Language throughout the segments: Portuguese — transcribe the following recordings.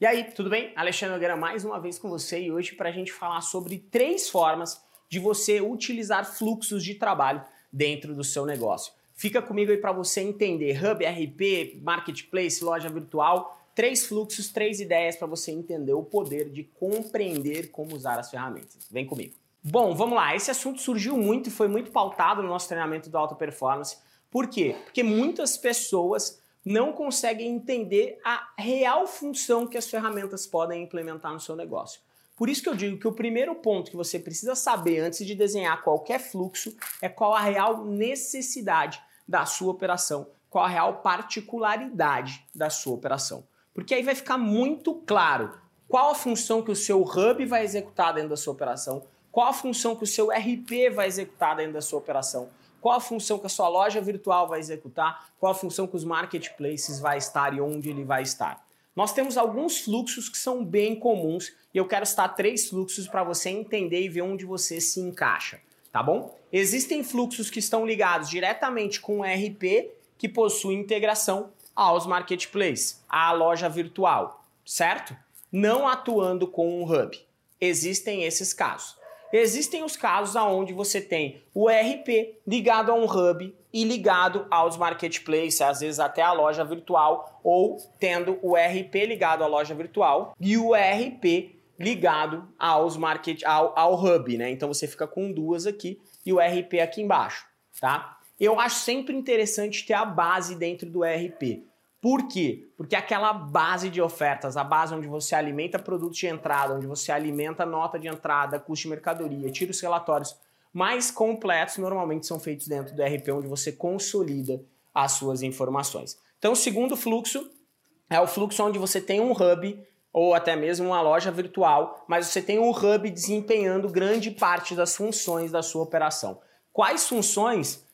E aí, tudo bem? Alexandre Nogueira mais uma vez com você e hoje para a gente falar sobre três formas de você utilizar fluxos de trabalho dentro do seu negócio. Fica comigo aí para você entender Hub, RP, Marketplace, loja virtual, três fluxos, três ideias para você entender o poder de compreender como usar as ferramentas. Vem comigo. Bom, vamos lá. Esse assunto surgiu muito e foi muito pautado no nosso treinamento do Alta Performance. Por quê? Porque muitas pessoas não conseguem entender a real função que as ferramentas podem implementar no seu negócio. Por isso que eu digo que o primeiro ponto que você precisa saber antes de desenhar qualquer fluxo é qual a real necessidade da sua operação, qual a real particularidade da sua operação. Porque aí vai ficar muito claro qual a função que o seu hub vai executar dentro da sua operação, qual a função que o seu RP vai executar dentro da sua operação, qual a função que a sua loja virtual vai executar, qual a função que os marketplaces vai estar e onde ele vai estar. Nós temos alguns fluxos que são bem comuns e eu quero citar três fluxos para você entender e ver onde você se encaixa, tá bom? Existem fluxos que estão ligados diretamente com o RP que possui integração aos marketplaces, à loja virtual, certo? Não atuando com um hub. Existem esses casos. Existem os casos onde você tem o RP ligado a um hub e ligado aos marketplaces, às vezes até a loja virtual, ou tendo o RP ligado à loja virtual e o RP ligado aos market, ao, ao hub, né? Então você fica com duas aqui e o RP aqui embaixo, tá? Eu acho sempre interessante ter a base dentro do RP. Por quê? Porque aquela base de ofertas, a base onde você alimenta produtos de entrada, onde você alimenta nota de entrada, custo de mercadoria, tira os relatórios mais completos, normalmente são feitos dentro do RP, onde você consolida as suas informações. Então, o segundo fluxo é o fluxo onde você tem um hub ou até mesmo uma loja virtual, mas você tem um hub desempenhando grande parte das funções da sua operação. Quais funções?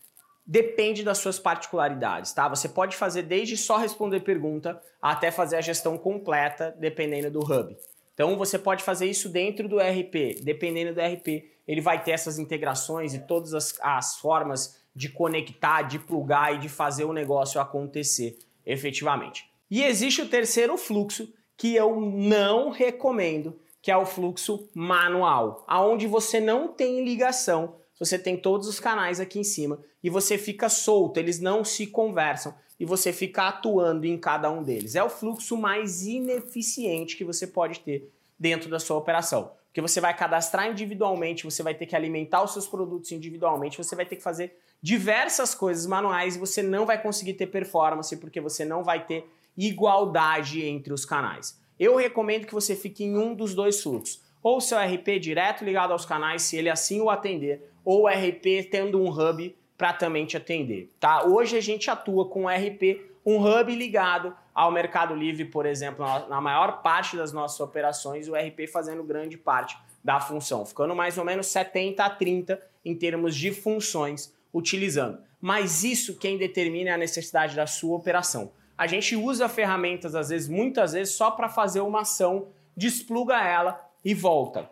Depende das suas particularidades, tá? Você pode fazer desde só responder pergunta até fazer a gestão completa, dependendo do hub. Então você pode fazer isso dentro do RP, dependendo do RP, ele vai ter essas integrações e todas as, as formas de conectar, de plugar e de fazer o negócio acontecer efetivamente. E existe o terceiro fluxo que eu não recomendo, que é o fluxo manual, aonde você não tem ligação você tem todos os canais aqui em cima e você fica solto, eles não se conversam e você fica atuando em cada um deles. É o fluxo mais ineficiente que você pode ter dentro da sua operação. Porque você vai cadastrar individualmente, você vai ter que alimentar os seus produtos individualmente, você vai ter que fazer diversas coisas manuais e você não vai conseguir ter performance porque você não vai ter igualdade entre os canais. Eu recomendo que você fique em um dos dois fluxos ou seu RP direto ligado aos canais, se ele assim o atender, ou o RP tendo um hub para também te atender, tá? Hoje a gente atua com RP, um hub ligado ao Mercado Livre, por exemplo, na maior parte das nossas operações, o RP fazendo grande parte da função, ficando mais ou menos 70 a 30 em termos de funções utilizando. Mas isso quem determina é a necessidade da sua operação. A gente usa ferramentas, às vezes, muitas vezes, só para fazer uma ação, despluga ela e volta.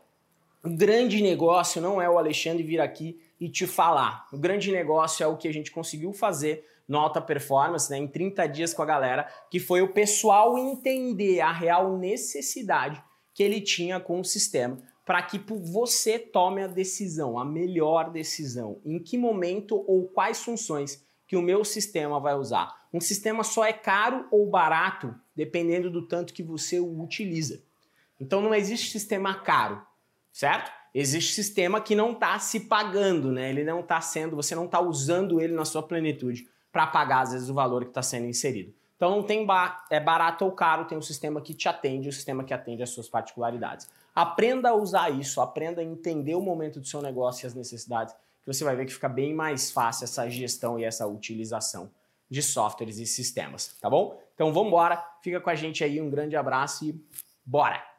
O grande negócio não é o Alexandre vir aqui e te falar. O grande negócio é o que a gente conseguiu fazer no Alta Performance, né, em 30 dias com a galera, que foi o pessoal entender a real necessidade que ele tinha com o sistema para que você tome a decisão, a melhor decisão, em que momento ou quais funções que o meu sistema vai usar. Um sistema só é caro ou barato dependendo do tanto que você o utiliza. Então não existe sistema caro, certo? Existe sistema que não está se pagando, né? Ele não está sendo, você não está usando ele na sua plenitude para pagar às vezes o valor que está sendo inserido. Então não tem é barato ou caro, tem um sistema que te atende, um sistema que atende às suas particularidades. Aprenda a usar isso, aprenda a entender o momento do seu negócio e as necessidades, que você vai ver que fica bem mais fácil essa gestão e essa utilização de softwares e sistemas, tá bom? Então vamos embora, fica com a gente aí, um grande abraço e bora!